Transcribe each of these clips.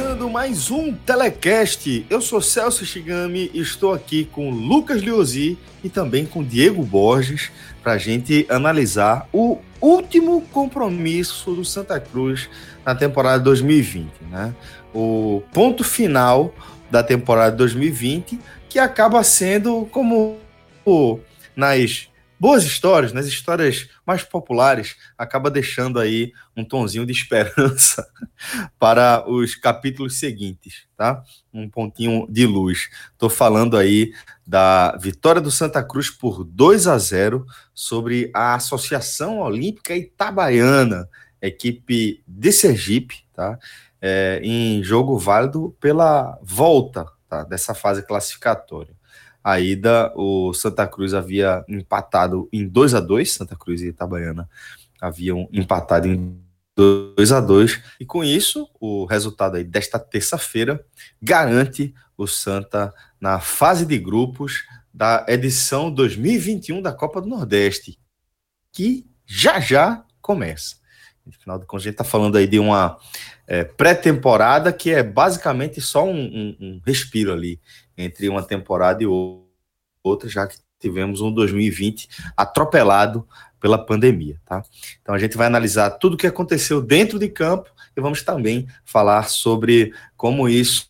Começando mais um Telecast. Eu sou Celso Shigami e estou aqui com Lucas Liozzi e também com Diego Borges para a gente analisar o último compromisso do Santa Cruz na temporada 2020, né? O ponto final da temporada 2020 que acaba sendo como nas boas histórias, nas histórias mais populares, acaba deixando aí um tonzinho de esperança para os capítulos seguintes, tá? Um pontinho de luz. Estou falando aí da vitória do Santa Cruz por 2 a 0 sobre a Associação Olímpica Itabaiana, equipe de Sergipe, tá? É, em jogo válido pela volta tá? dessa fase classificatória. A ida, o Santa Cruz havia empatado em 2 a 2 Santa Cruz e Itabaiana haviam empatado em 2 a 2 e com isso, o resultado aí desta terça-feira garante o Santa na fase de grupos da edição 2021 da Copa do Nordeste, que já já começa. Afinal de contas, a gente está falando aí de uma é, pré-temporada que é basicamente só um, um, um respiro ali entre uma temporada e outra, já que tivemos um 2020 atropelado pela pandemia, tá? Então a gente vai analisar tudo o que aconteceu dentro de campo e vamos também falar sobre como isso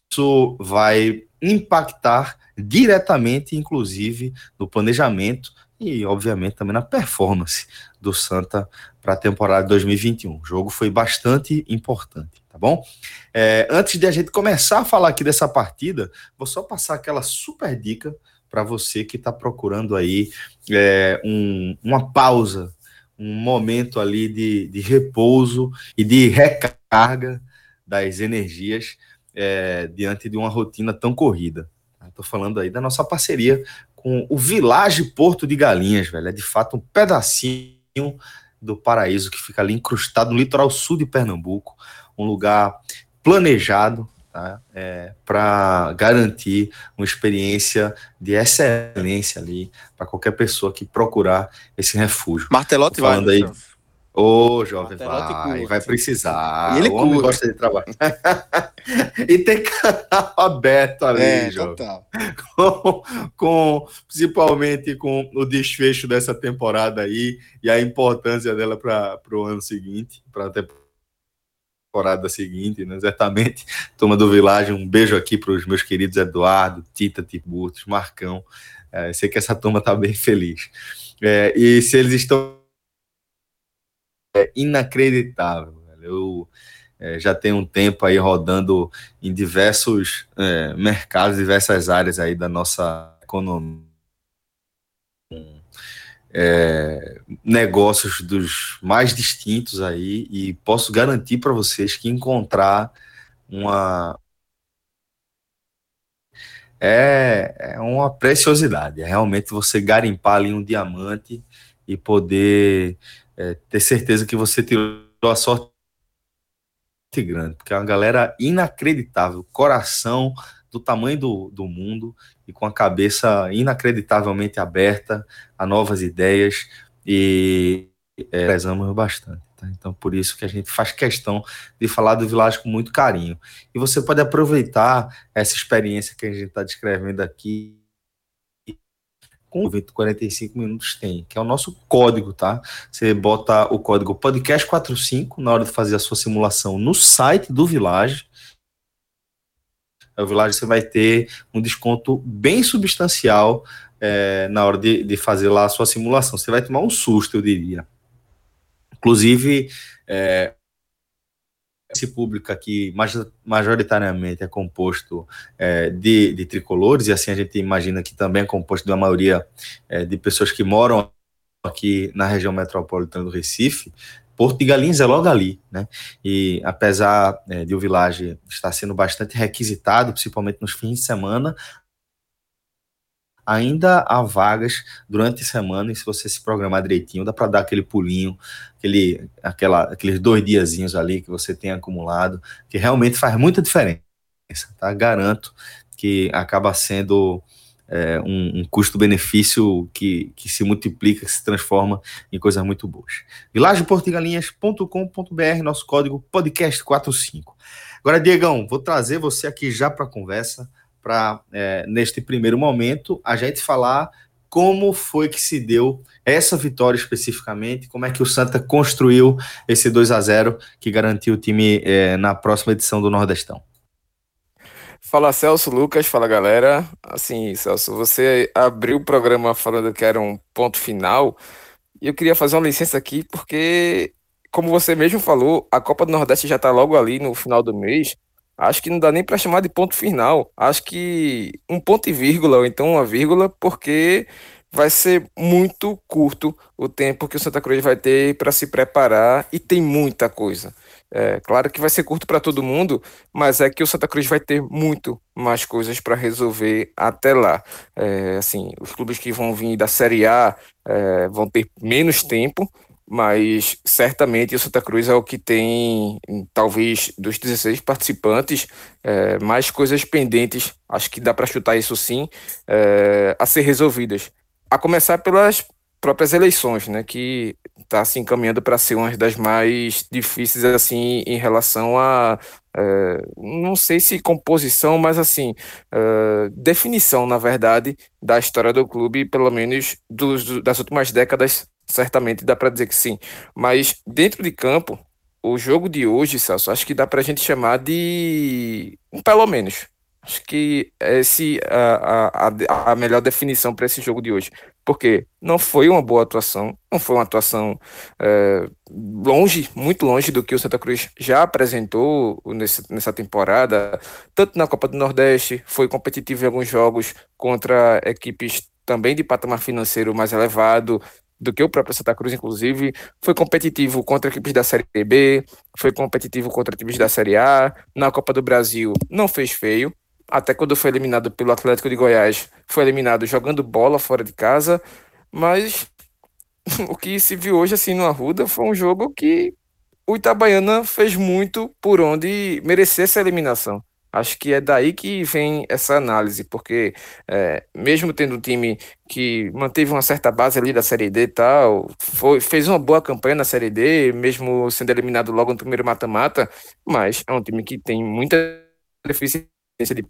vai impactar diretamente, inclusive, no planejamento e, obviamente, também na performance do Santa para a temporada de 2021. O jogo foi bastante importante, bom? É, antes de a gente começar a falar aqui dessa partida, vou só passar aquela super dica para você que está procurando aí é, um, uma pausa, um momento ali de, de repouso e de recarga das energias é, diante de uma rotina tão corrida. Estou falando aí da nossa parceria com o Village Porto de Galinhas, velho. É de fato um pedacinho do paraíso que fica ali incrustado no litoral sul de Pernambuco, um lugar planejado tá? É, para garantir uma experiência de excelência ali para qualquer pessoa que procurar esse refúgio. Martelote vai. Aí, Ô, oh, jovem, vai, vai precisar. E ele o homem gosta de trabalhar. e tem canal aberto ali, é, jovem. Total. Com, com, principalmente com o desfecho dessa temporada aí e a importância dela para o ano seguinte, para a temporada seguinte, né? Exatamente. Turma do Vilagem, um beijo aqui para os meus queridos Eduardo, Tita, Tiburtos, Marcão. É, sei que essa turma está bem feliz. É, e se eles estão é inacreditável. Eu é, já tenho um tempo aí rodando em diversos é, mercados, diversas áreas aí da nossa economia. É, negócios dos mais distintos aí e posso garantir para vocês que encontrar uma é, é uma preciosidade, é realmente você garimpar ali um diamante e poder é, ter certeza que você tirou a sorte grande, porque é uma galera inacreditável, coração do tamanho do, do mundo e com a cabeça inacreditavelmente aberta a novas ideias e é, prezamos bastante. Tá? Então, por isso que a gente faz questão de falar do Vilagem com muito carinho. E você pode aproveitar essa experiência que a gente está descrevendo aqui com o 45 minutos tem, que é o nosso código, tá? Você bota o código podcast45 na hora de fazer a sua simulação no site do Village. O Village você vai ter um desconto bem substancial é, na hora de, de fazer lá a sua simulação. Você vai tomar um susto, eu diria. Inclusive, é, esse público aqui majoritariamente é composto é, de, de, tricolores, e assim a gente imagina que também é composto de uma maioria é, de pessoas que moram aqui na região metropolitana do Recife, Porto de Galinhas é logo ali, né? E apesar é, de o Village estar sendo bastante requisitado, principalmente nos fins de semana, ainda há vagas durante a semana e se você se programar direitinho, dá para dar aquele pulinho, aquele, aquela, aqueles dois diazinhos ali que você tem acumulado, que realmente faz muita diferença, tá? Garanto que acaba sendo é, um, um custo-benefício que, que se multiplica, que se transforma em coisas muito boas. vilageportigalinhas.com.br, nosso código podcast45. Agora, Diegão, vou trazer você aqui já para a conversa, para, é, neste primeiro momento, a gente falar como foi que se deu essa vitória especificamente, como é que o Santa construiu esse 2 a 0 que garantiu o time é, na próxima edição do Nordestão. Fala Celso, Lucas, fala galera. Assim, Celso, você abriu o programa falando que era um ponto final, e eu queria fazer uma licença aqui, porque, como você mesmo falou, a Copa do Nordeste já está logo ali no final do mês. Acho que não dá nem para chamar de ponto final. Acho que um ponto e vírgula, ou então uma vírgula, porque vai ser muito curto o tempo que o Santa Cruz vai ter para se preparar e tem muita coisa. É, claro que vai ser curto para todo mundo, mas é que o Santa Cruz vai ter muito mais coisas para resolver até lá. É, assim, os clubes que vão vir da Série A é, vão ter menos tempo, mas certamente o Santa Cruz é o que tem, talvez, dos 16 participantes, é, mais coisas pendentes, acho que dá para chutar isso sim, é, a ser resolvidas. A começar pelas próprias eleições, né, que está se encaminhando para ser uma das mais difíceis assim em relação a é, não sei se composição, mas assim é, definição, na verdade, da história do clube, pelo menos dos, das últimas décadas, certamente dá para dizer que sim. Mas dentro de campo, o jogo de hoje, Celso, acho que dá para a gente chamar de pelo menos Acho que esse a, a, a melhor definição para esse jogo de hoje. Porque não foi uma boa atuação, não foi uma atuação é, longe, muito longe do que o Santa Cruz já apresentou nesse, nessa temporada, tanto na Copa do Nordeste, foi competitivo em alguns jogos contra equipes também de patamar financeiro mais elevado, do que o próprio Santa Cruz, inclusive, foi competitivo contra equipes da Série B, foi competitivo contra equipes da Série A, na Copa do Brasil não fez feio, até quando foi eliminado pelo Atlético de Goiás, foi eliminado jogando bola fora de casa, mas o que se viu hoje assim no Arruda foi um jogo que o Itabaiana fez muito por onde merecer essa eliminação. Acho que é daí que vem essa análise, porque é, mesmo tendo um time que manteve uma certa base ali da Série D e tal, foi, fez uma boa campanha na Série D, mesmo sendo eliminado logo no primeiro mata-mata, mas é um time que tem muita deficiência de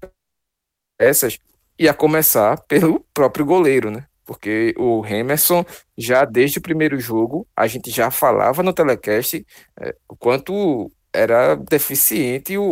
peças, e a começar pelo próprio goleiro, né? Porque o Emerson, já desde o primeiro jogo, a gente já falava no telecast é, o quanto era deficiente o,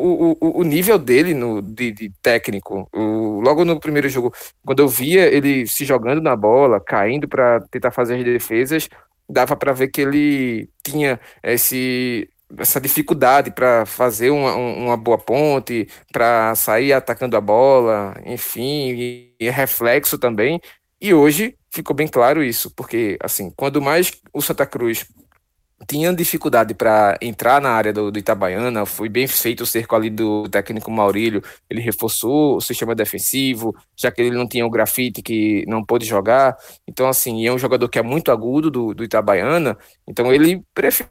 o, o nível dele no, de, de técnico. O, logo no primeiro jogo, quando eu via ele se jogando na bola, caindo para tentar fazer as defesas, dava para ver que ele tinha esse essa dificuldade para fazer uma, uma boa ponte, para sair atacando a bola, enfim, e, e reflexo também. E hoje ficou bem claro isso, porque assim, quando mais o Santa Cruz tinha dificuldade para entrar na área do, do, Itabaiana, foi bem feito o cerco ali do técnico Maurílio, ele reforçou o sistema defensivo, já que ele não tinha o grafite que não pôde jogar, então assim, é um jogador que é muito agudo do, do Itabaiana, então ele preferiu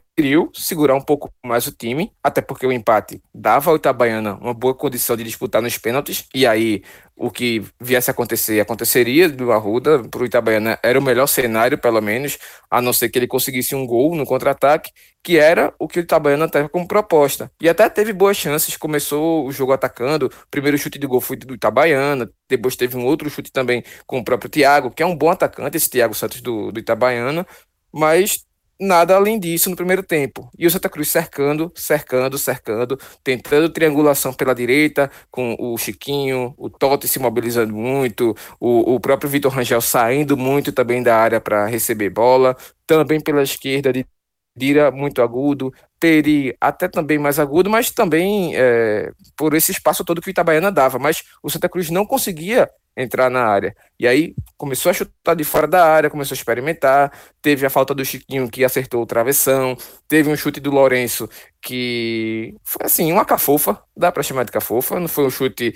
segurar um pouco mais o time, até porque o empate dava ao Itabaiana uma boa condição de disputar nos pênaltis, e aí o que viesse a acontecer, aconteceria do Arruda para o Itabaiana era o melhor cenário, pelo menos, a não ser que ele conseguisse um gol no contra-ataque, que era o que o Itabaiana teve como proposta. E até teve boas chances, começou o jogo atacando, o primeiro chute de gol foi do Itabaiana, depois teve um outro chute também com o próprio Thiago, que é um bom atacante, esse Thiago Santos do, do Itabaiana, mas nada além disso no primeiro tempo. E o Santa Cruz cercando, cercando, cercando, tentando triangulação pela direita, com o Chiquinho, o Totti se mobilizando muito, o, o próprio Vitor Rangel saindo muito também da área para receber bola, também pela esquerda de Dira muito agudo, Peri até também mais agudo, mas também é, por esse espaço todo que o Itabaiana dava. Mas o Santa Cruz não conseguia entrar na área. E aí começou a chutar de fora da área, começou a experimentar. Teve a falta do Chiquinho que acertou o travessão. Teve um chute do Lourenço que foi assim, uma cafofa, dá para chamar de cafofa. Não foi um chute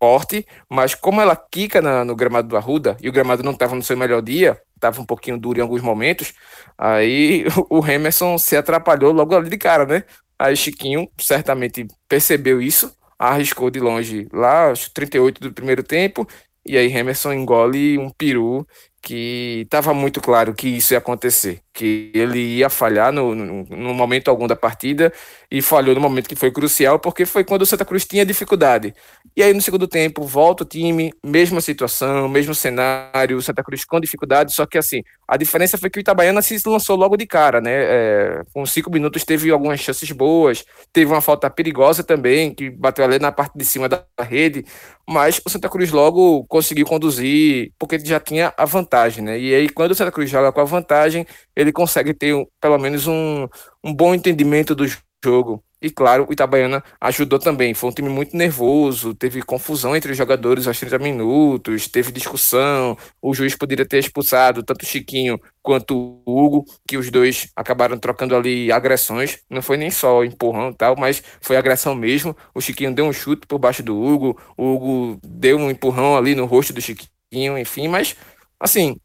forte, mas como ela quica na, no gramado do Arruda e o gramado não estava no seu melhor dia, estava um pouquinho duro em alguns momentos, aí o Emerson se atrapalhou logo ali de cara, né? Aí Chiquinho certamente percebeu isso, arriscou de longe lá, aos 38 do primeiro tempo, e aí Emerson engole um peru que estava muito claro que isso ia acontecer, que ele ia falhar no, no, no, momento algum da partida e falhou no momento que foi crucial, porque foi quando o Santa Cruz tinha dificuldade. E aí no segundo tempo volta o time, mesma situação, mesmo cenário, o Santa Cruz com dificuldade, só que assim, a diferença foi que o Itabaiana se lançou logo de cara, né? É, com cinco minutos teve algumas chances boas, teve uma falta perigosa também, que bateu ali na parte de cima da rede, mas o Santa Cruz logo conseguiu conduzir, porque já tinha a vantagem, né? E aí, quando o Santa Cruz joga com a vantagem, ele consegue ter pelo menos um, um bom entendimento do jogo. E claro, o Itabaiana ajudou também. Foi um time muito nervoso, teve confusão entre os jogadores aos 30 minutos, teve discussão. O juiz poderia ter expulsado tanto o Chiquinho quanto o Hugo, que os dois acabaram trocando ali agressões. Não foi nem só empurrão tal, mas foi agressão mesmo. O Chiquinho deu um chute por baixo do Hugo, o Hugo deu um empurrão ali no rosto do Chiquinho, enfim, mas assim,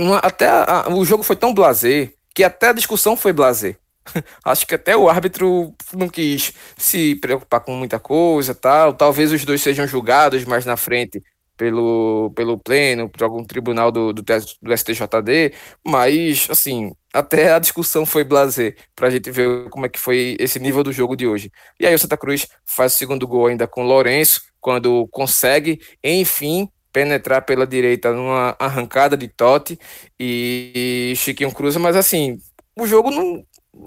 uma, até a, o jogo foi tão blazer que até a discussão foi blazer. Acho que até o árbitro não quis se preocupar com muita coisa, tal. Talvez os dois sejam julgados mais na frente pelo, pelo pleno, por algum tribunal do, do, do STJD, mas assim, até a discussão foi blazer para a gente ver como é que foi esse nível do jogo de hoje. E aí o Santa Cruz faz o segundo gol ainda com o Lourenço, quando consegue, enfim, penetrar pela direita numa arrancada de Totti e Chiquinho cruza, mas assim, o jogo não,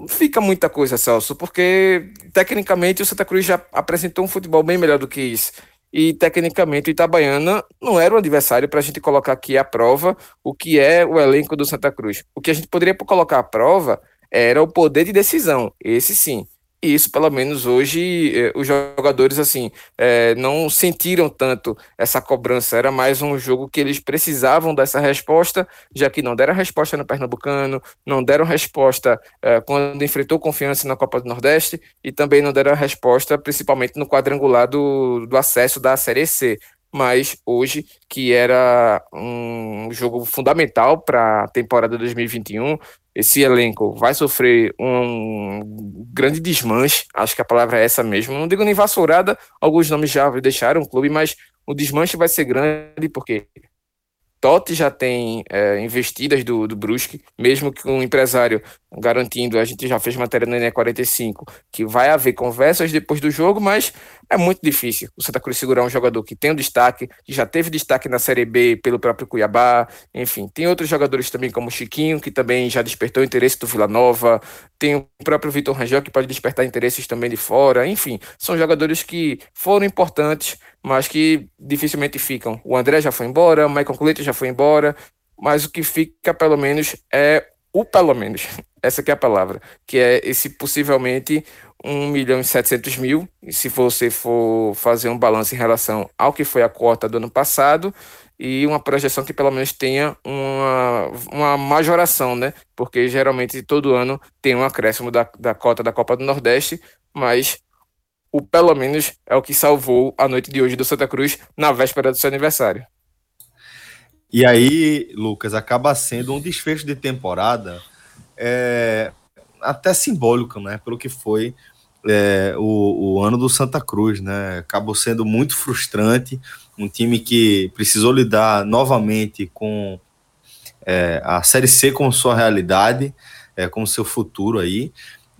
fica muita coisa, Celso, porque tecnicamente o Santa Cruz já apresentou um futebol bem melhor do que isso. E tecnicamente o Itabaiana não era um adversário para a gente colocar aqui à prova o que é o elenco do Santa Cruz. O que a gente poderia colocar à prova era o poder de decisão, esse sim. E isso, pelo menos hoje, eh, os jogadores assim eh, não sentiram tanto essa cobrança. Era mais um jogo que eles precisavam dessa resposta, já que não deram resposta no Pernambucano, não deram resposta eh, quando enfrentou confiança na Copa do Nordeste e também não deram resposta, principalmente no quadrangular do, do acesso da Série C mas hoje, que era um jogo fundamental para a temporada 2021, esse elenco vai sofrer um grande desmanche, acho que a palavra é essa mesmo. Não digo nem vassourada, alguns nomes já deixaram o clube, mas o desmanche vai ser grande porque Totti já tem é, investidas do, do Brusque, mesmo que um empresário garantindo, a gente já fez matéria no ENE 45, que vai haver conversas depois do jogo, mas é muito difícil o Santa Cruz segurar um jogador que tem um destaque, que já teve destaque na Série B pelo próprio Cuiabá, enfim, tem outros jogadores também como o Chiquinho, que também já despertou interesse do Vila Nova, tem o próprio Vitor Rangel, que pode despertar interesses também de fora, enfim, são jogadores que foram importantes, mas que dificilmente ficam. O André já foi embora, o Michael Cleiton já foi embora, mas o que fica pelo menos é o pelo menos, essa que é a palavra, que é esse possivelmente 1 milhão e 700 mil, e se você for fazer um balanço em relação ao que foi a cota do ano passado, e uma projeção que pelo menos tenha uma, uma majoração, né? Porque geralmente todo ano tem um acréscimo da, da cota da Copa do Nordeste, mas o pelo menos é o que salvou a noite de hoje do Santa Cruz na véspera do seu aniversário. E aí, Lucas, acaba sendo um desfecho de temporada é, até simbólico, né? Pelo que foi é, o, o, ano do Santa Cruz, né? Acabou sendo muito frustrante. Um time que precisou lidar novamente com é, a Série C como sua realidade, é, como seu futuro aí,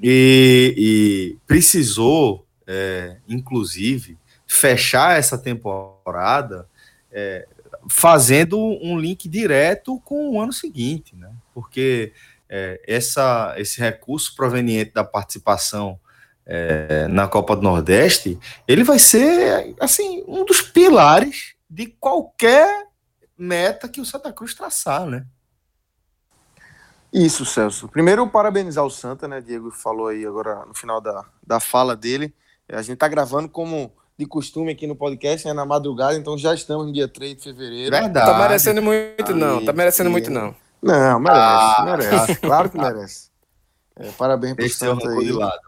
e, e precisou é, inclusive, fechar essa temporada é, fazendo um link direto com o ano seguinte, né? Porque é, essa, esse recurso proveniente da participação é, na Copa do Nordeste, ele vai ser assim um dos pilares de qualquer meta que o Santa Cruz traçar, né? Isso, Celso. Primeiro, parabenizar o Santa, né? Diego falou aí agora no final da, da fala dele. A gente tá gravando como de costume aqui no podcast, né, na madrugada, então já estamos no dia 3 de fevereiro. Verdade. Tá merecendo muito, não. Tá merecendo muito, não. Não, merece, ah, merece. Claro que merece. É, parabéns pro Santa aí. De lado.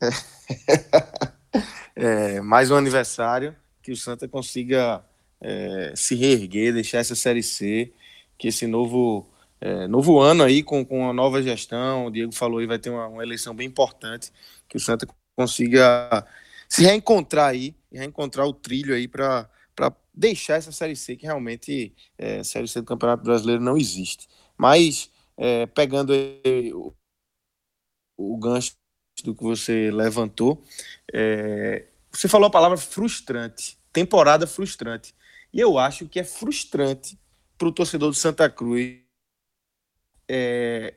É, mais um aniversário, que o Santa consiga é, se reerguer, deixar essa Série C, que esse novo, é, novo ano aí, com, com a nova gestão, o Diego falou aí, vai ter uma, uma eleição bem importante, que o Santa consiga se reencontrar aí, reencontrar o trilho aí para deixar essa Série C, que realmente é, Série C do Campeonato Brasileiro não existe. Mas, é, pegando o, o gancho do que você levantou, é, você falou a palavra frustrante, temporada frustrante. E eu acho que é frustrante para o torcedor do Santa Cruz é,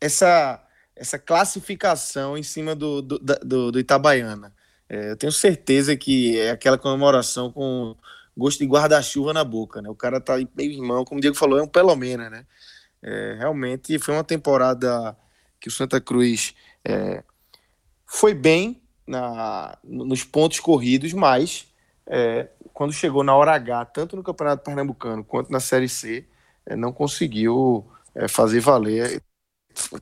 essa, essa classificação em cima do, do, do, do Itabaiana. É, eu tenho certeza que é aquela comemoração com gosto de guarda-chuva na boca, né? O cara tá meio irmão, como o Diego falou, é um pelo menos, né? É, realmente foi uma temporada que o Santa Cruz é, foi bem na, nos pontos corridos, mas é, quando chegou na hora H, tanto no Campeonato Pernambucano quanto na Série C, é, não conseguiu é, fazer valer,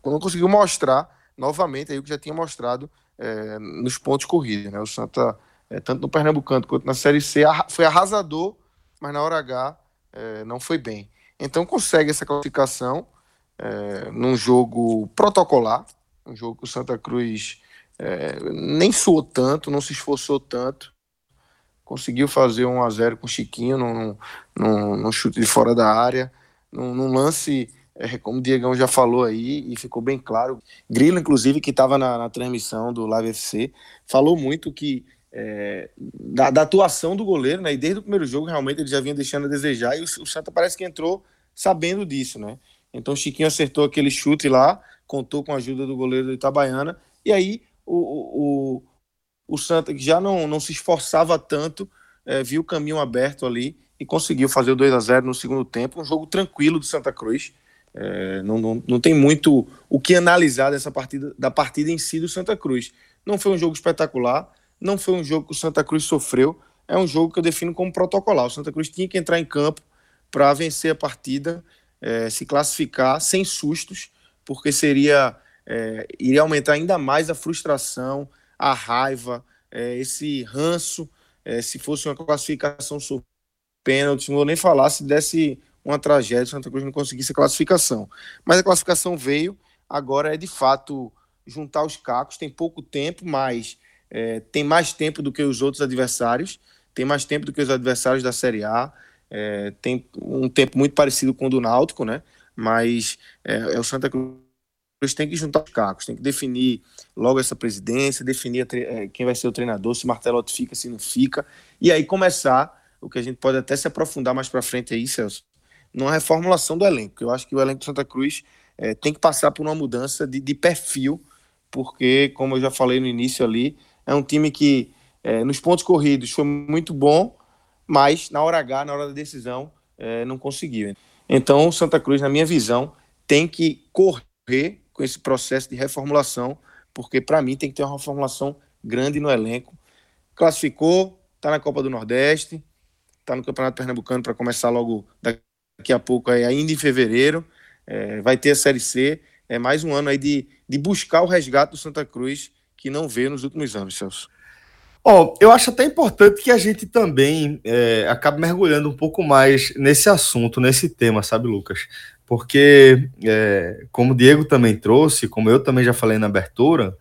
não conseguiu mostrar novamente aí o que já tinha mostrado é, nos pontos corridos. Né? O Santa, é, tanto no Pernambucano quanto na Série C, foi arrasador, mas na hora H é, não foi bem. Então consegue essa classificação num jogo protocolar, um jogo que o Santa Cruz é, nem suou tanto, não se esforçou tanto. Conseguiu fazer um a 0 com o Chiquinho num, num, num chute de fora da área, num, num lance, é, como o Diegão já falou aí, e ficou bem claro. Grilo, inclusive, que estava na, na, transmissão do Live FC, falou muito que é, da, da, atuação do goleiro, né? E desde o primeiro jogo, realmente, ele já vinha deixando a desejar, e o, o Santa parece que entrou sabendo disso, né? Então Chiquinho acertou aquele chute lá, contou com a ajuda do goleiro do Itabaiana, e aí o, o, o Santa, que já não, não se esforçava tanto, é, viu o caminho aberto ali e conseguiu fazer o 2 a 0 no segundo tempo. Um jogo tranquilo do Santa Cruz. É, não, não, não tem muito o que analisar dessa partida, da partida em si do Santa Cruz. Não foi um jogo espetacular, não foi um jogo que o Santa Cruz sofreu, é um jogo que eu defino como protocolar. O Santa Cruz tinha que entrar em campo para vencer a partida, é, se classificar sem sustos, porque seria é, iria aumentar ainda mais a frustração, a raiva, é, esse ranço, é, se fosse uma classificação sobre pênalti, não vou nem falar se desse uma tragédia, Santa Cruz não conseguisse a classificação. Mas a classificação veio, agora é de fato juntar os cacos, tem pouco tempo, mas é, tem mais tempo do que os outros adversários, tem mais tempo do que os adversários da Série A, é, tem um tempo muito parecido com o do Náutico, né? Mas é, é o Santa Cruz eles têm que juntar os cacos, tem que definir logo essa presidência, definir é, quem vai ser o treinador, se Martelotti fica, se não fica, e aí começar o que a gente pode até se aprofundar mais para frente aí, Celso, numa reformulação do elenco. Eu acho que o elenco do Santa Cruz é, tem que passar por uma mudança de, de, perfil, porque, como eu já falei no início ali, é um time que é, nos pontos corridos foi muito bom, mas na hora H, na hora da decisão, é, não conseguiu. Então, o Santa Cruz, na minha visão, tem que correr com esse processo de reformulação, porque para mim tem que ter uma reformulação grande no elenco. Classificou, está na Copa do Nordeste, está no Campeonato Pernambucano para começar logo daqui a pouco, ainda em fevereiro. É, vai ter a Série C. É mais um ano aí de, de buscar o resgate do Santa Cruz que não veio nos últimos anos, Celso. Oh, eu acho até importante que a gente também é, acabe mergulhando um pouco mais nesse assunto, nesse tema, sabe, Lucas? porque, é, como o Diego também trouxe, como eu também já falei na abertura,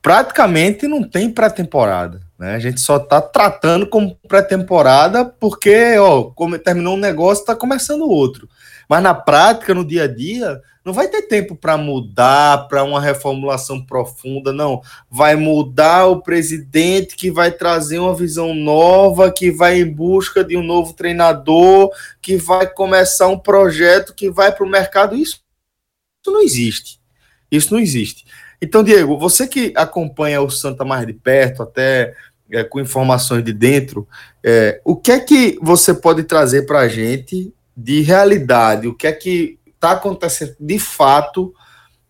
praticamente não tem pré-temporada. Né? A gente só está tratando como pré-temporada porque, ó, como terminou um negócio, está começando outro. Mas na prática, no dia a dia, não vai ter tempo para mudar, para uma reformulação profunda, não. Vai mudar o presidente que vai trazer uma visão nova, que vai em busca de um novo treinador, que vai começar um projeto que vai para o mercado. Isso, isso não existe. Isso não existe. Então, Diego, você que acompanha o Santa mais de perto, até é, com informações de dentro, é, o que é que você pode trazer para a gente de realidade? O que é que está acontecendo de fato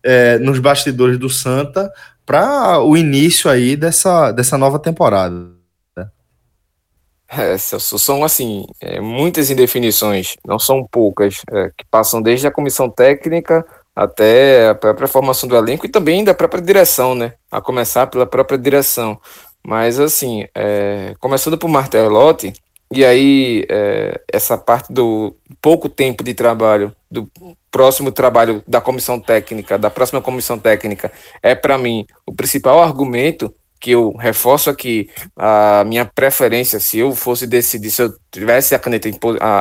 é, nos bastidores do Santa para o início aí dessa, dessa nova temporada. É, são assim é, muitas indefinições, não são poucas, é, que passam desde a comissão técnica até a própria formação do elenco e também da própria direção, né? A começar pela própria direção. Mas assim, é, começando por Martelotti, e aí é, essa parte do pouco tempo de trabalho, do próximo trabalho da comissão técnica, da próxima comissão técnica, é para mim o principal argumento que eu reforço aqui a minha preferência, se eu fosse decidir, se eu tivesse a caneta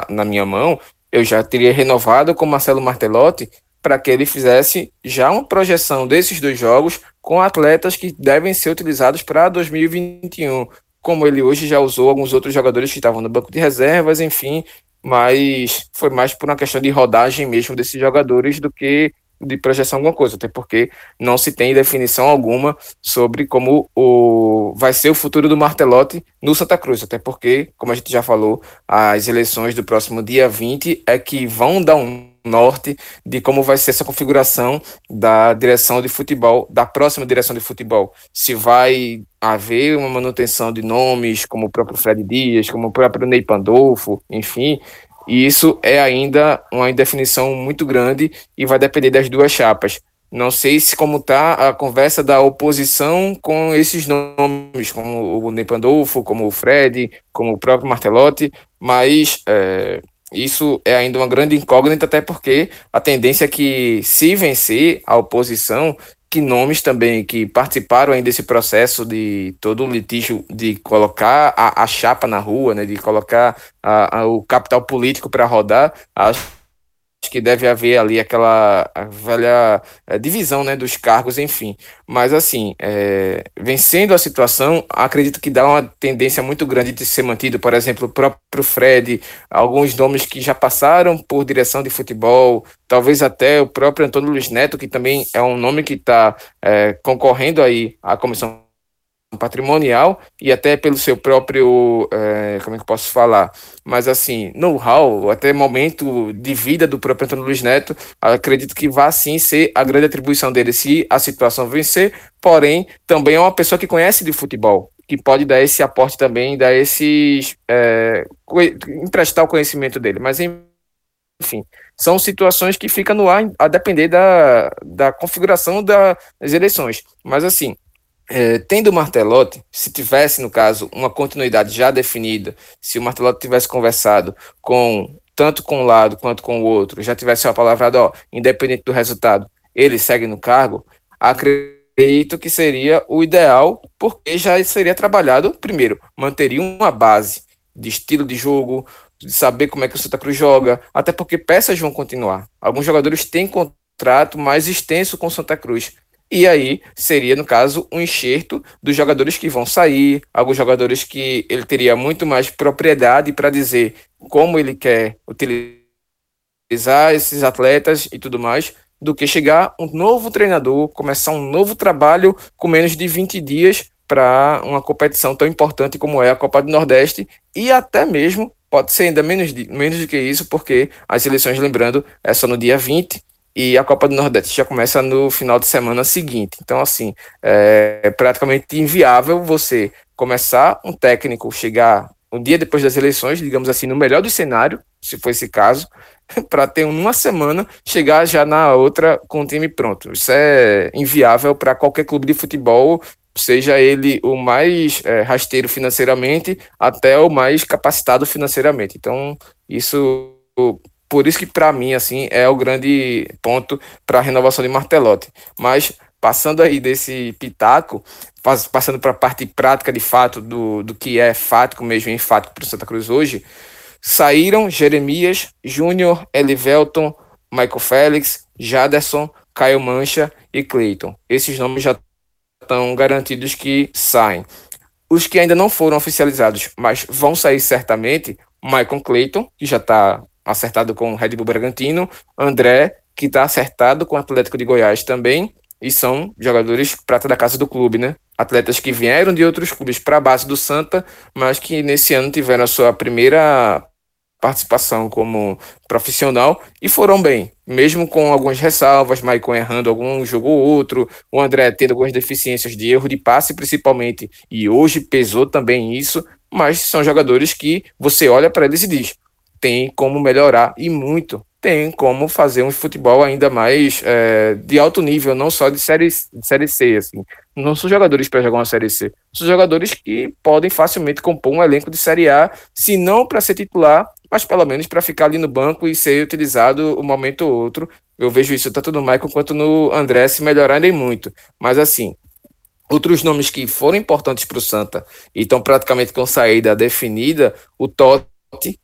na minha mão, eu já teria renovado com Marcelo Martelotti para que ele fizesse já uma projeção desses dois jogos com atletas que devem ser utilizados para 2021, como ele hoje já usou alguns outros jogadores que estavam no banco de reservas, enfim, mas foi mais por uma questão de rodagem mesmo desses jogadores do que de projeção alguma coisa, até porque não se tem definição alguma sobre como o vai ser o futuro do Martelotti no Santa Cruz, até porque, como a gente já falou, as eleições do próximo dia 20 é que vão dar um norte de como vai ser essa configuração da direção de futebol, da próxima direção de futebol. Se vai haver uma manutenção de nomes como o próprio Fred Dias, como o próprio Ney Pandolfo, enfim, e isso é ainda uma indefinição muito grande e vai depender das duas chapas. Não sei se como está a conversa da oposição com esses nomes, como o Ney Pandolfo, como o Fred, como o próprio Martelotti, mas é, isso é ainda uma grande incógnita, até porque a tendência é que, se vencer a oposição, que nomes também que participaram ainda desse processo de todo o litígio de colocar a, a chapa na rua, né, de colocar a, a, o capital político para rodar, acho que deve haver ali aquela velha é, divisão né, dos cargos, enfim. Mas, assim, é, vencendo a situação, acredito que dá uma tendência muito grande de ser mantido, por exemplo, o próprio Fred, alguns nomes que já passaram por direção de futebol, talvez até o próprio Antônio Luiz Neto, que também é um nome que está é, concorrendo aí à comissão patrimonial e até pelo seu próprio, é, como é que eu posso falar, mas assim, know-how, até momento de vida do próprio Antônio Luiz Neto, acredito que vai sim ser a grande atribuição dele se a situação vencer, porém, também é uma pessoa que conhece de futebol, que pode dar esse aporte também, dar esses, é, emprestar o conhecimento dele, mas enfim, são situações que ficam no ar a depender da, da configuração das eleições, mas assim, é, tendo o Martelotti, se tivesse, no caso, uma continuidade já definida, se o Martelotti tivesse conversado com tanto com um lado quanto com o outro, já tivesse uma palavra, ó, independente do resultado, ele segue no cargo, acredito que seria o ideal, porque já seria trabalhado, primeiro, manteria uma base de estilo de jogo, de saber como é que o Santa Cruz joga, até porque peças vão continuar. Alguns jogadores têm contrato mais extenso com o Santa Cruz. E aí seria, no caso, um enxerto dos jogadores que vão sair, alguns jogadores que ele teria muito mais propriedade para dizer como ele quer utilizar esses atletas e tudo mais, do que chegar um novo treinador, começar um novo trabalho com menos de 20 dias para uma competição tão importante como é a Copa do Nordeste. E até mesmo pode ser ainda menos, de, menos do que isso, porque as eleições, lembrando, é só no dia 20 e a Copa do Nordeste já começa no final de semana seguinte. Então, assim, é praticamente inviável você começar um técnico, chegar um dia depois das eleições, digamos assim, no melhor do cenário, se for esse caso, para ter uma semana, chegar já na outra com o time pronto. Isso é inviável para qualquer clube de futebol, seja ele o mais é, rasteiro financeiramente até o mais capacitado financeiramente. Então, isso por isso que para mim assim é o grande ponto para a renovação de Martelotti. Mas passando aí desse pitaco, passando para a parte prática de fato do, do que é fático mesmo, enfático para o Santa Cruz hoje, saíram Jeremias, Júnior, Elivelton, Michael Félix, Jaderson, Caio Mancha e Cleiton. Esses nomes já estão garantidos que saem. Os que ainda não foram oficializados, mas vão sair certamente, Michael Clayton, que já está acertado com o Red Bull Bragantino, André, que está acertado com o Atlético de Goiás também, e são jogadores prata da casa do clube, né? Atletas que vieram de outros clubes para a base do Santa, mas que nesse ano tiveram a sua primeira participação como profissional e foram bem, mesmo com algumas ressalvas, Maicon errando algum jogo ou outro, o André tendo algumas deficiências de erro de passe principalmente, e hoje pesou também isso, mas são jogadores que você olha para eles e diz, tem como melhorar e muito tem como fazer um futebol ainda mais é, de alto nível, não só de série, de série C. Assim. Não são jogadores para jogar uma série C, são jogadores que podem facilmente compor um elenco de série A, se não para ser titular, mas pelo menos para ficar ali no banco e ser utilizado um momento ou outro. Eu vejo isso tanto no Michael quanto no André se melhorarem muito. Mas assim, outros nomes que foram importantes para o Santa e estão praticamente com saída definida, o Totti,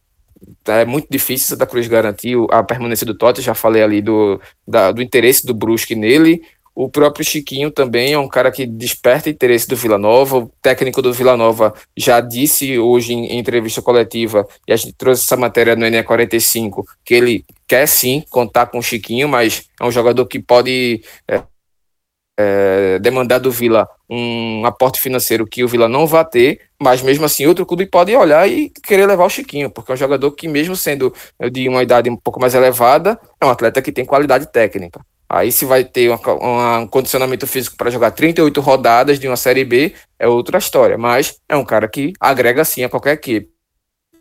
é muito difícil Santa Cruz garantir a permanência do Totti, já falei ali do, da, do interesse do Brusque nele, o próprio Chiquinho também é um cara que desperta interesse do Vila Nova. O técnico do Vila Nova já disse hoje em, em entrevista coletiva, e a gente trouxe essa matéria no ENE 45, que ele quer sim contar com o Chiquinho, mas é um jogador que pode é, é, demandar do Vila um aporte financeiro que o Vila não vai ter, mas mesmo assim outro clube pode olhar e querer levar o Chiquinho, porque é um jogador que, mesmo sendo de uma idade um pouco mais elevada, é um atleta que tem qualidade técnica. Aí se vai ter um condicionamento físico para jogar 38 rodadas de uma Série B, é outra história, mas é um cara que agrega sim a qualquer equipe.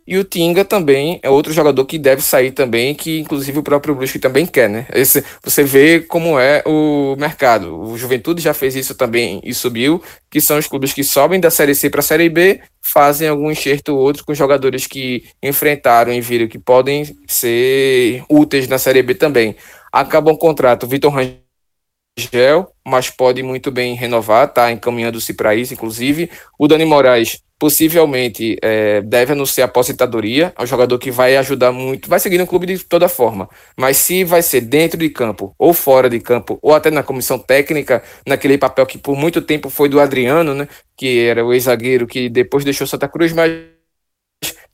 E o Tinga também é outro jogador que deve sair também, que inclusive o próprio Brusque também quer, né? Esse, você vê como é o mercado. O Juventude já fez isso também e subiu, que são os clubes que sobem da Série C para a Série B, fazem algum enxerto ou outro com jogadores que enfrentaram e viram que podem ser úteis na Série B também. Acaba um contrato, Vitor Rangel, mas pode muito bem renovar, tá encaminhando-se para isso, inclusive. O Dani Moraes possivelmente é, deve anunciar a aposentadoria. É um jogador que vai ajudar muito, vai seguir no clube de toda forma. Mas se vai ser dentro de campo, ou fora de campo, ou até na comissão técnica, naquele papel que por muito tempo foi do Adriano, né? Que era o ex-zagueiro que depois deixou Santa Cruz, mas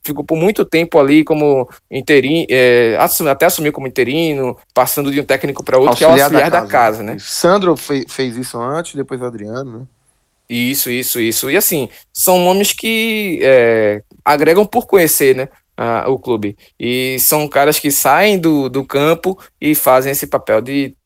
ficou por muito tempo ali como interino, é, até assumiu como interino, passando de um técnico para outro, auxiliar que é o auxiliar da casa, da casa né? Sandro fez, fez isso antes, depois o Adriano, né? Isso, isso, isso. E assim, são nomes que é, agregam por conhecer, né? A, o clube. E são caras que saem do, do campo e fazem esse papel de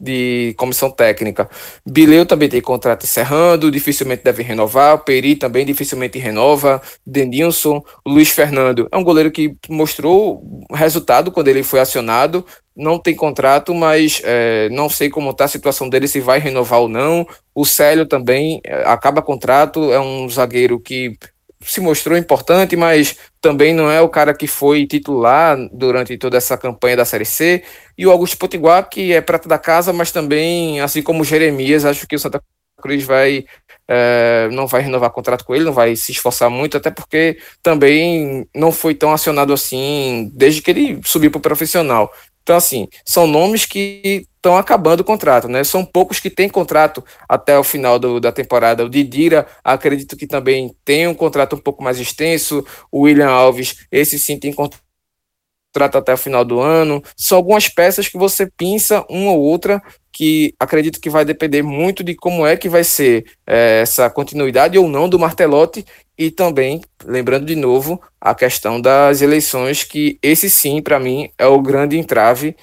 de comissão técnica. Bileu também tem contrato encerrando, dificilmente deve renovar. Peri também dificilmente renova. Denilson, Luiz Fernando é um goleiro que mostrou resultado quando ele foi acionado. Não tem contrato, mas é, não sei como está a situação dele, se vai renovar ou não. O Célio também é, acaba contrato, é um zagueiro que se mostrou importante, mas também não é o cara que foi titular durante toda essa campanha da Série C. E o Augusto Potiguar, que é prata da casa, mas também, assim como o Jeremias, acho que o Santa Cruz vai é, não vai renovar contrato com ele, não vai se esforçar muito, até porque também não foi tão acionado assim desde que ele subiu para o profissional. Então, assim, são nomes que estão acabando o contrato, né? São poucos que têm contrato até o final do, da temporada. O Didira, acredito que também tem um contrato um pouco mais extenso. O William Alves, esse sim tem contrato até o final do ano. São algumas peças que você pinça uma ou outra que acredito que vai depender muito de como é que vai ser é, essa continuidade ou não do Martelotti e também, lembrando de novo, a questão das eleições, que esse sim, para mim, é o grande entrave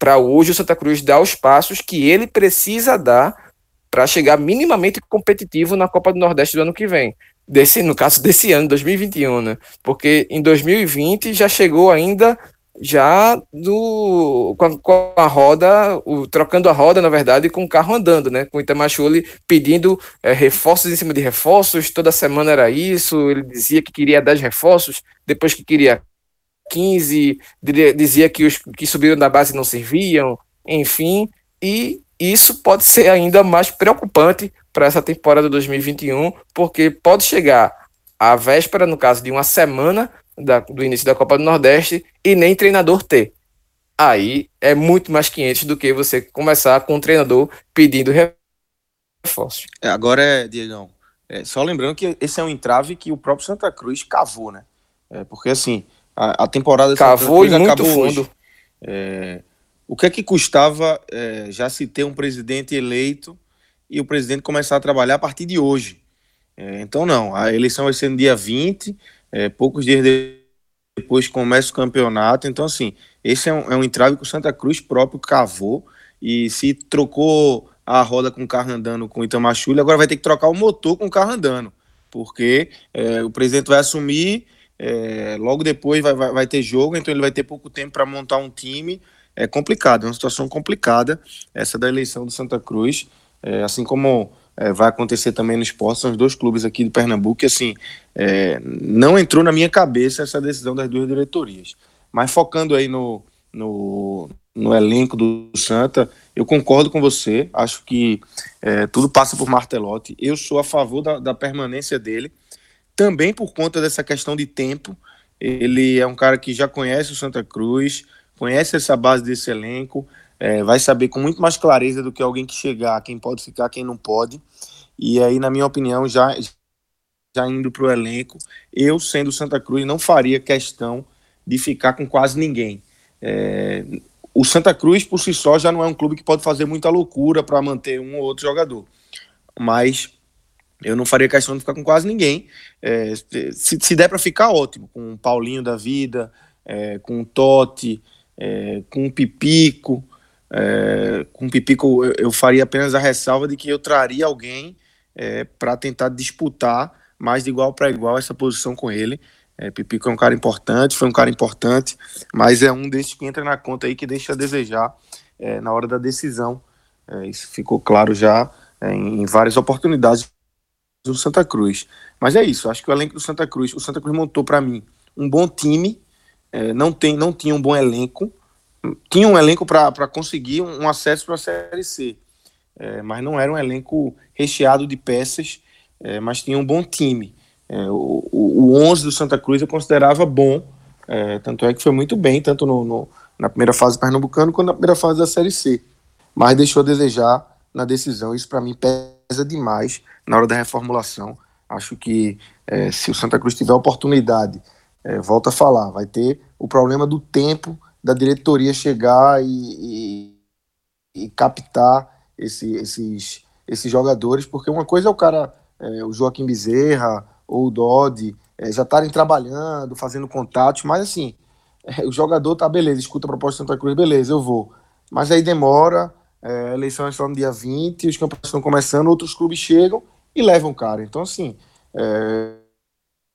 para hoje o Santa Cruz dar os passos que ele precisa dar para chegar minimamente competitivo na Copa do Nordeste do ano que vem. Desse, no caso desse ano, 2021, né? Porque em 2020 já chegou ainda já do com a, com a, roda, o, trocando a roda, na verdade, com o carro andando, né? Com o Itamachule pedindo é, reforços em cima de reforços, toda semana era isso, ele dizia que queria 10 reforços, depois que queria 15, dizia que os que subiram da base não serviam, enfim, e isso pode ser ainda mais preocupante para essa temporada 2021, porque pode chegar à véspera, no caso de uma semana, da, do início da Copa do Nordeste e nem treinador ter. Aí é muito mais 500 do que você começar com um treinador pedindo reforços. É, agora é, é, só lembrando que esse é um entrave que o próprio Santa Cruz cavou, né? É, porque assim, a, a temporada cavou e muito fundo. É, o que é que custava é, já se ter um presidente eleito e o presidente começar a trabalhar a partir de hoje? É, então, não, a eleição vai ser no dia 20, é, poucos dias depois começa o campeonato. Então, assim, esse é um, é um entrave que o Santa Cruz próprio cavou e se trocou a roda com o carro andando com o Itamachule, agora vai ter que trocar o motor com o carro andando, porque é, o presidente vai assumir, é, logo depois vai, vai, vai, ter jogo, então ele vai ter pouco tempo para montar um time. É complicado, é uma situação complicada essa da eleição do Santa Cruz, é, assim como é, vai acontecer também no esporte, são os dois clubes aqui de Pernambuco, assim, é, não entrou na minha cabeça essa decisão das duas diretorias. Mas focando aí no, no, no elenco do Santa, eu concordo com você, acho que é, tudo passa por Martelotti. Eu sou a favor da, da, permanência dele, também por conta dessa questão de tempo. Ele é um cara que já conhece o Santa Cruz, conhece essa base desse elenco, é, vai saber com muito mais clareza do que alguém que chegar, quem pode ficar, quem não pode. E aí, na minha opinião, já, já indo para o elenco, eu, sendo Santa Cruz, não faria questão de ficar com quase ninguém. É, o Santa Cruz, por si só, já não é um clube que pode fazer muita loucura para manter um ou outro jogador. Mas eu não faria questão de ficar com quase ninguém. É, se, se, der para ficar, ótimo. Com o Paulinho da vida, é, com o Totti, é, com o Pipico. É, com o Pipico eu, eu, faria apenas a ressalva de que eu traria alguém é, para tentar disputar mais de igual para igual essa posição com ele. É, Pipico é um cara importante, foi um cara importante, mas é um desses que entra na conta aí que deixa a desejar na hora da decisão. Isso ficou claro já em, várias oportunidades do Santa Cruz. Mas é isso, acho que o elenco do Santa Cruz, o Santa Cruz montou para mim um bom time, é, não, tem, não tinha um bom elenco, tinha um elenco para conseguir um, acesso para a Série C, é, mas não era um elenco recheado de peças, mas tinha um bom time. É, o, o 11 do Santa Cruz eu considerava bom, é, tanto é que foi muito bem, tanto no, no, na primeira fase do Pernambucano quanto na primeira fase da Série C. Mas deixou a desejar na decisão. Isso para mim pesa demais na hora da reformulação. Acho que é, se o Santa Cruz tiver oportunidade, é, volta a falar, vai ter o problema do tempo da diretoria chegar e, e, e captar esse, esses, esses jogadores, porque uma coisa é o cara, é, o Joaquim Bezerra, ou o Dodge é, já estarem trabalhando, fazendo contatos, mas assim, é, o jogador tá beleza, escuta a proposta de Santa Cruz, beleza, eu vou. Mas aí demora, é, a eleição é no dia 20, os campeonatos estão começando, outros clubes chegam e levam o cara. Então, assim, é,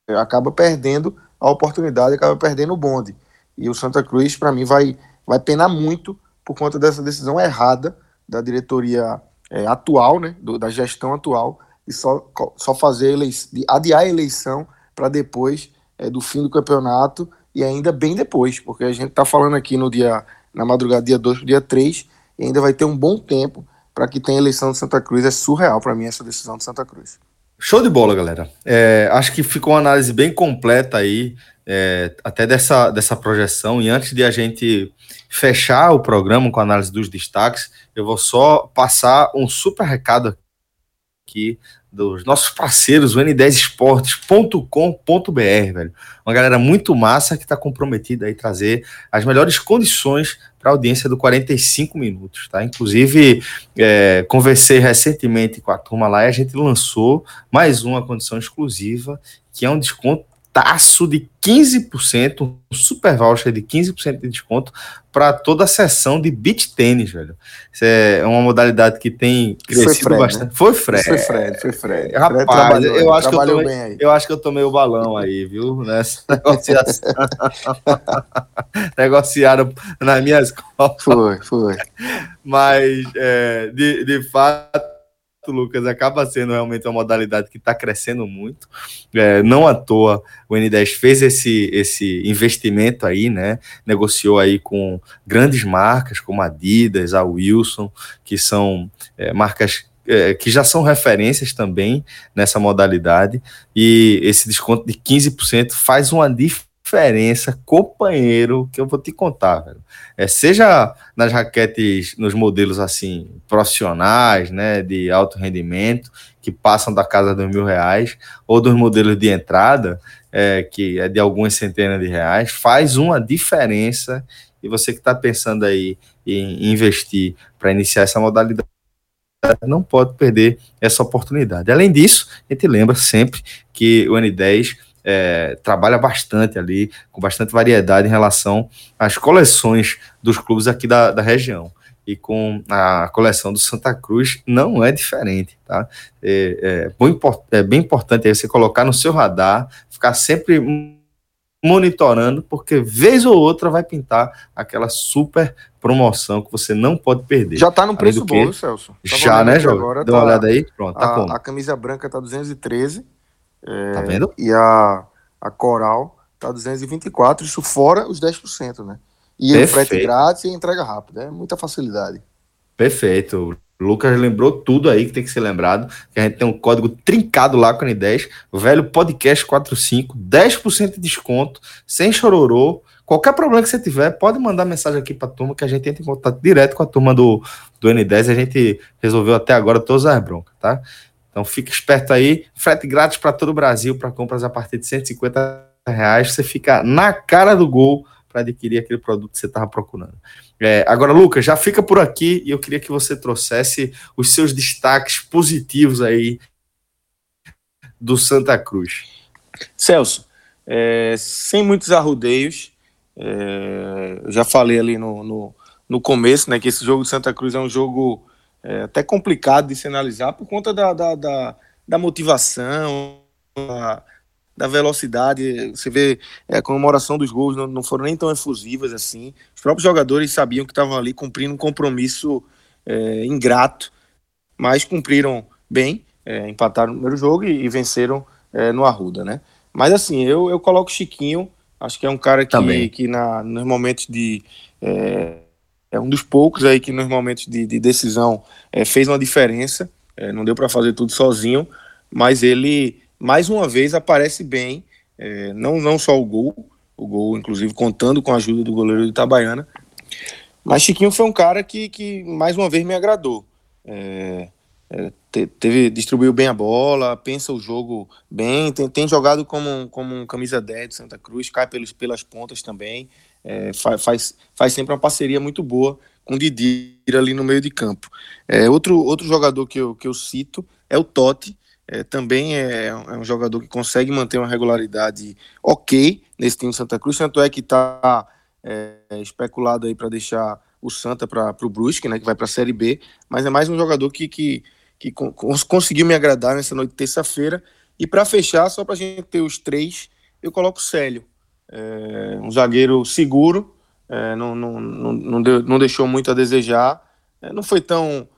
acaba perdendo a oportunidade, acaba perdendo o bonde. E o Santa Cruz, para mim, vai, vai penar muito por conta dessa decisão errada da diretoria é, atual, né, do, da gestão atual, e só, só fazer eleição, adiar a eleição para depois é, do fim do campeonato e ainda bem depois, porque a gente está falando aqui no dia, na madrugada, dia 2 dia 3, e ainda vai ter um bom tempo para que tenha eleição de Santa Cruz. É surreal para mim essa decisão de Santa Cruz. Show de bola, galera. É, acho que ficou uma análise bem completa aí, é, até dessa, dessa projeção. E antes de a gente fechar o programa com a análise dos destaques, eu vou só passar um super recado aqui dos nossos parceiros, o n10esportes.com.br, velho. Uma galera muito massa que está comprometida aí trazer as melhores condições para audiência do 45 minutos, tá? Inclusive, é, conversei recentemente com a turma lá e a gente lançou mais uma condição exclusiva, que é um desconto taço de 15%, um super voucher de 15% de desconto para toda a sessão de beach tênis, velho. Isso é uma modalidade que tem crescido foi Fred, bastante. Né? Foi Fred. Foi Fred, foi Fred. Rapaz, Fred eu, acho que eu, tomei, eu acho que eu tomei o balão aí, viu? Nessa negociação. Negociaram nas minhas costas. Foi, foi. Mas, é, de, de fato, Lucas, acaba sendo realmente uma modalidade que está crescendo muito. É, não à toa o N10 fez esse, esse investimento aí, né? Negociou aí com grandes marcas como a Adidas, a Wilson, que são é, marcas é, que já são referências também nessa modalidade, e esse desconto de 15% faz uma diferença diferença, companheiro, que eu vou te contar, velho. É, seja nas raquetes, nos modelos assim, profissionais, né, de alto rendimento, que passam da casa dos mil reais, ou dos modelos de entrada, é, que é de algumas centenas de reais, faz uma diferença. E você que está pensando aí em investir para iniciar essa modalidade, não pode perder essa oportunidade. Além disso, a gente lembra sempre que o N10 é, trabalha bastante ali, com bastante variedade em relação às coleções dos clubes aqui da, da região e com a coleção do Santa Cruz não é diferente, tá? É, é, bem, é bem importante você colocar no seu radar, ficar sempre monitorando, porque vez ou outra vai pintar aquela super promoção que você não pode perder. Já tá no preço bom, Celso. Tava já, né, João? Dá tá, uma olhada aí, pronto, tá a, como? A camisa branca tá 213. É, tá vendo? E a, a coral tá 224, isso fora os 10%, né? E Perfeito. o frete grátis e entrega rápida. É muita facilidade. Perfeito. Lucas lembrou tudo aí que tem que ser lembrado. Que a gente tem um código trincado lá com a N10, o velho podcast 45, 10% de desconto, sem chororô. Qualquer problema que você tiver, pode mandar mensagem aqui para a turma que a gente entra em contato direto com a turma do, do N10 e a gente resolveu até agora todas as broncas, tá? Então fica esperto aí, frete grátis para todo o Brasil para compras a partir de 150 reais. Você fica na cara do gol para adquirir aquele produto que você estava procurando. É, agora, Lucas, já fica por aqui e eu queria que você trouxesse os seus destaques positivos aí do Santa Cruz. Celso, é, sem muitos arrudeios, é, eu já falei ali no, no, no, começo, né, que esse jogo de Santa Cruz é um jogo é, até complicado de se analisar por conta da, da, da, da motivação, da velocidade. Você vê é, a comemoração dos gols não, não foram nem tão efusivas assim. Os próprios jogadores sabiam que estavam ali cumprindo um compromisso é, ingrato, mas cumpriram bem, é, empataram no primeiro jogo e, e venceram é, no Arruda, né? Mas assim, eu, eu coloco o Chiquinho, acho que é um cara que, que na, nos momentos de. É, é, um dos poucos aí que nos momentos de, de decisão é, fez uma diferença. não deu para fazer tudo sozinho, mas ele mais uma vez aparece bem, é, não, não só o gol, o gol, inclusive, contando com a ajuda do goleiro de Itabaiana, mas Chiquinho foi um cara que, que mais uma vez me agradou. É, é, teve, distribuiu bem a bola, pensa o jogo bem, tem, tem jogado como, como um camisa 10 de Santa Cruz, cai pelos, pelas pontas também, é, faz, faz, sempre uma parceria muito boa com o Didi ali no meio de campo. É, outro, outro jogador que eu, que eu cito é o Totti, é, também é, é, um jogador que consegue manter uma regularidade ok nesse time do Santa Cruz, tanto é que está é, especulado aí para deixar o Santa para o Brusque, né, que vai para a Série B, mas é mais um jogador que, que, que conseguiu me agradar nessa noite de terça-feira. E para fechar, só para a gente ter os três, eu coloco o Célio, é, um zagueiro seguro, é, não, não, não, não, deixou muito a desejar, é, não foi tão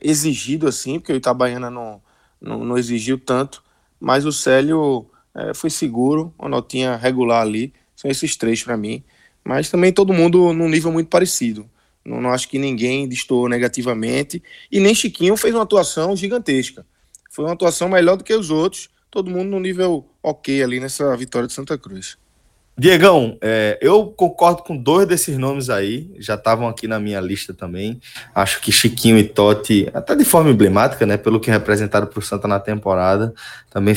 exigido assim, porque o Itabaiana não não, não exigiu tanto, mas o Célio é, foi seguro, uma notinha regular ali. São esses três para mim. Mas também todo mundo num nível muito parecido. Não, não acho que ninguém distou negativamente. E nem Chiquinho fez uma atuação gigantesca. Foi uma atuação melhor do que os outros. Todo mundo no nível ok ali nessa vitória de Santa Cruz. Diegão, é, eu concordo com dois desses nomes aí, já estavam aqui na minha lista também. Acho que Chiquinho e Totti, até de forma emblemática, né, pelo que representaram para o Santa na temporada, também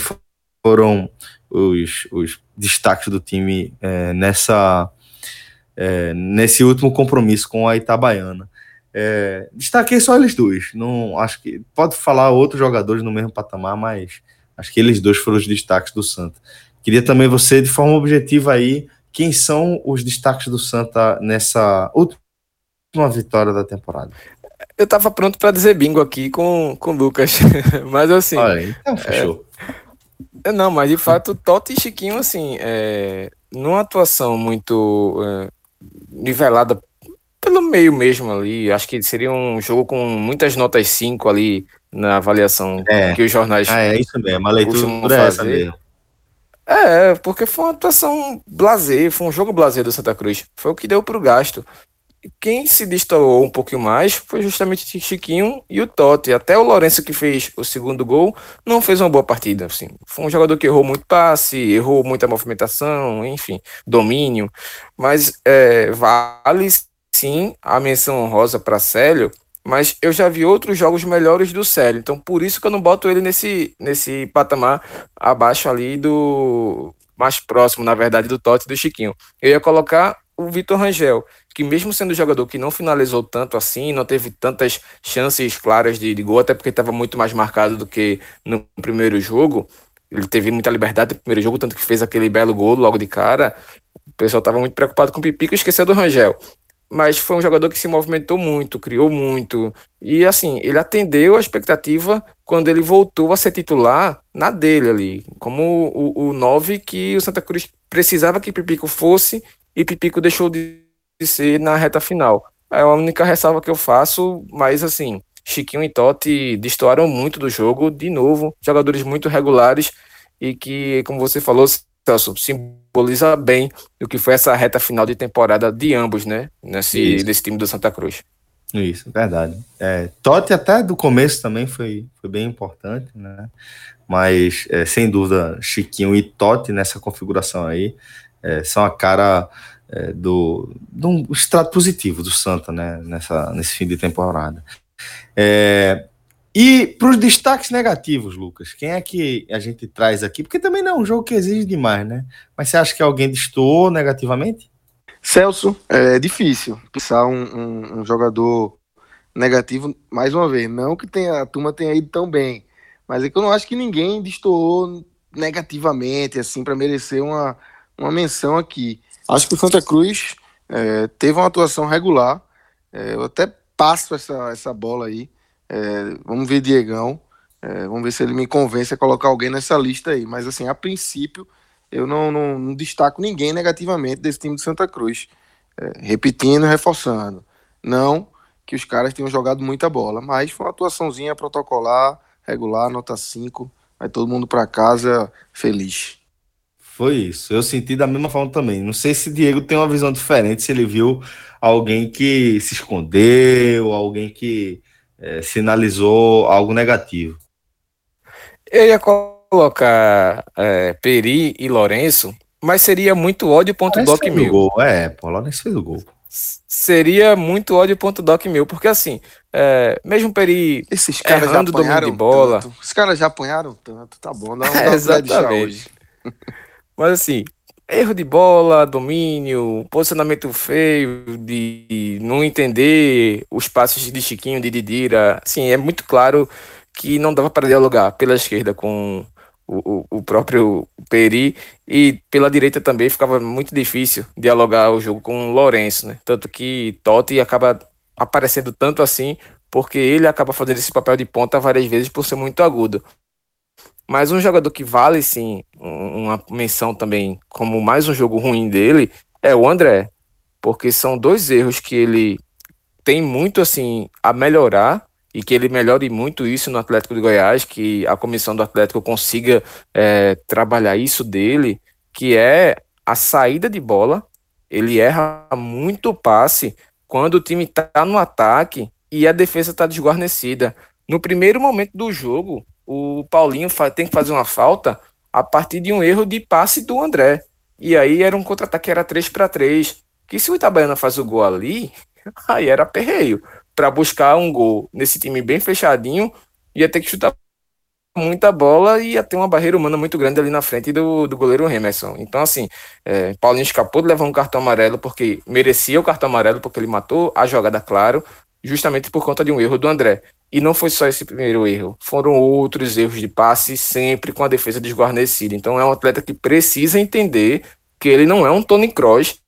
foram os, os destaques do time é, nessa é, nesse último compromisso com a Itabaiana. É, destaquei só eles dois. Não acho que pode falar outros jogadores no mesmo patamar, mas acho que eles dois foram os destaques do Santa. Queria também você, de forma objetiva aí, quem são os destaques do Santa nessa última vitória da temporada? Eu tava pronto para dizer bingo aqui com o Lucas, mas assim. Olha, então fechou. É, não, mas de fato, Totti e Chiquinho, assim, é, numa atuação muito é, nivelada pelo meio mesmo ali, acho que seria um jogo com muitas notas 5 ali na avaliação é. que os jornais. Ah, é isso mesmo, a leitura é essa mesmo. É, porque foi uma atuação blazer, foi um jogo blazer do Santa Cruz. Foi o que deu pro gasto. Quem se destoou um pouquinho mais foi justamente o Chiquinho e o Totti. Até o Lourenço, que fez o segundo gol, não fez uma boa partida. Assim. Foi um jogador que errou muito passe, errou muita movimentação, enfim, domínio. Mas é, vale sim a menção honrosa para Célio, mas eu já vi outros jogos melhores do Célio, então por isso que eu não boto ele nesse, nesse patamar abaixo ali do mais próximo, na verdade, do Totti e do Chiquinho. Eu ia colocar o Vitor Rangel, que mesmo sendo jogador que não finalizou tanto assim, não teve tantas chances claras de, de gol, até porque estava muito mais marcado do que no primeiro jogo, ele teve muita liberdade no primeiro jogo, tanto que fez aquele belo gol logo de cara. O pessoal estava muito preocupado com o Pipico e esqueceu do Rangel. Mas foi um jogador que se movimentou muito, criou muito. E assim, ele atendeu a expectativa quando ele voltou a ser titular na dele ali, como o, o 9 que o Santa Cruz precisava que Pipico fosse e Pipico deixou de ser na reta final. É a única ressalva que eu faço, mas assim, Chiquinho e Totti destoaram muito do jogo, de novo, jogadores muito regulares e que, como você falou, Celso, simboliza bem o que foi essa reta final de temporada de ambos, né? Nesse, desse time do Santa Cruz. Isso, verdade. É, Totti até do começo também foi, foi bem importante, né? Mas, é, sem dúvida, Chiquinho e Totti nessa configuração aí é, são a cara é, do, do extrato positivo do Santa, né? Nessa, nesse fim de temporada. É, e para os destaques negativos, Lucas, quem é que a gente traz aqui? Porque também não é um jogo que exige demais, né? Mas você acha que alguém destoou negativamente? Celso, é difícil pensar um, um, um, jogador negativo, mais uma vez, não que tenha, a turma tenha ido tão bem, mas é que eu não acho que ninguém destoou negativamente, assim, para merecer uma, uma menção aqui. Acho que o Santa Cruz é, teve uma atuação regular, é, eu até passo essa, essa bola aí. É, vamos ver Diegão. É, vamos ver se ele me convence a colocar alguém nessa lista aí. Mas assim, a princípio, eu não, não, não destaco ninguém negativamente desse time de Santa Cruz. É, repetindo, reforçando. Não que os caras tenham jogado muita bola, mas foi uma atuaçãozinha protocolar, regular, nota 5. Vai todo mundo para casa feliz. Foi isso. Eu senti da mesma forma também. Não sei se Diego tem uma visão diferente, se ele viu alguém que se escondeu, alguém que é, sinalizou algo negativo. Eu ia colocar é, Peri e Lourenço, mas seria muito ódio ponto doc mil. Gol. É, pô, Lourenço fez o gol. Seria muito ódio ponto doc mil, porque assim, é, mesmo Peri Esses caras já apanharam de bola. Tanto. Os caras já apanharam tanto, tá bom, não, não é, exatamente. Mas assim, erro de bola, domínio, posicionamento feio, de não entender os passos de Chiquinho, de Didira. Assim, é muito claro que não dava para dialogar pela esquerda com o, o, próprio Peri e pela direita também ficava muito difícil dialogar o jogo com o Lourenço, né? Tanto que Totti acaba aparecendo tanto assim porque ele acaba fazendo esse papel de ponta várias vezes por ser muito agudo. Mas um jogador que vale sim uma menção também como mais um jogo ruim dele é o André, porque são dois erros que ele tem muito assim a melhorar e que ele melhore muito isso no Atlético de Goiás, que a comissão do Atlético consiga é, trabalhar isso dele, que é a saída de bola. Ele erra muito passe quando o time está no ataque e a defesa está desguarnecida. No primeiro momento do jogo, o Paulinho tem que fazer uma falta a partir de um erro de passe do André. E aí era um contra-ataque, era 3 para 3 Que se o Itabaiana faz o gol ali, aí era perreio. Para buscar um gol nesse time bem fechadinho, ia ter que chutar muita bola e ia ter uma barreira humana muito grande ali na frente do, do goleiro Emerson. Então, assim, é, Paulinho escapou de levar um cartão amarelo porque merecia o cartão amarelo, porque ele matou a jogada, claro, justamente por conta de um erro do André. E não foi só esse primeiro erro, foram outros erros de passe, sempre com a defesa desguarnecida. Então é um atleta que precisa entender que ele não é um Tony Kroos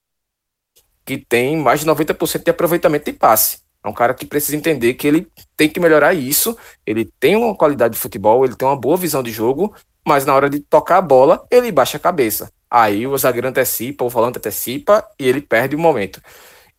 que tem mais de 90% de aproveitamento de passe. É um cara que precisa entender que ele tem que melhorar isso. Ele tem uma qualidade de futebol, ele tem uma boa visão de jogo, mas na hora de tocar a bola, ele baixa a cabeça. Aí o zagueiro antecipa, o volante antecipa e ele perde o momento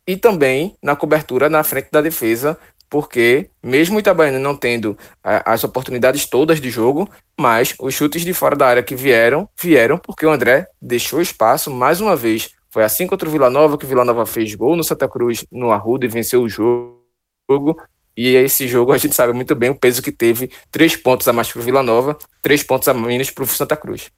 e também na cobertura na frente da defesa, porque mesmo o Itabaiana não tendo as oportunidades todas de jogo, mas os chutes de fora da área que vieram, vieram porque o André deixou espaço mais uma vez. Foi assim contra o Vila Nova que o Vila Nova fez gol no Santa Cruz, no Arruda e venceu o jogo. E esse jogo a gente sabe muito bem o peso que teve, três pontos a mais para o Vila Nova, três pontos a menos para o Santa Cruz.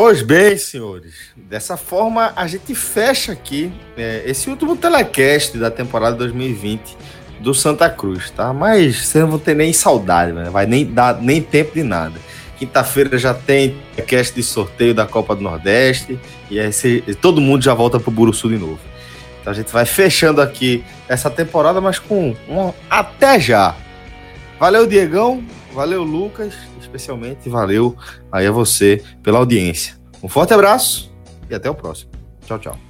Pois bem, senhores, dessa forma a gente fecha aqui é, esse último telecast da temporada 2020 do Santa Cruz, tá? Mas vocês não vão ter nem saudade, né? vai nem dar nem tempo de nada. Quinta-feira já tem cast de sorteio da Copa do Nordeste e aí se, todo mundo já volta pro Buruçu de novo. Então a gente vai fechando aqui essa temporada, mas com um até já. Valeu, Diegão. valeu, Lucas, especialmente valeu aí a você pela audiência. Um forte abraço e até o próximo. Tchau, tchau.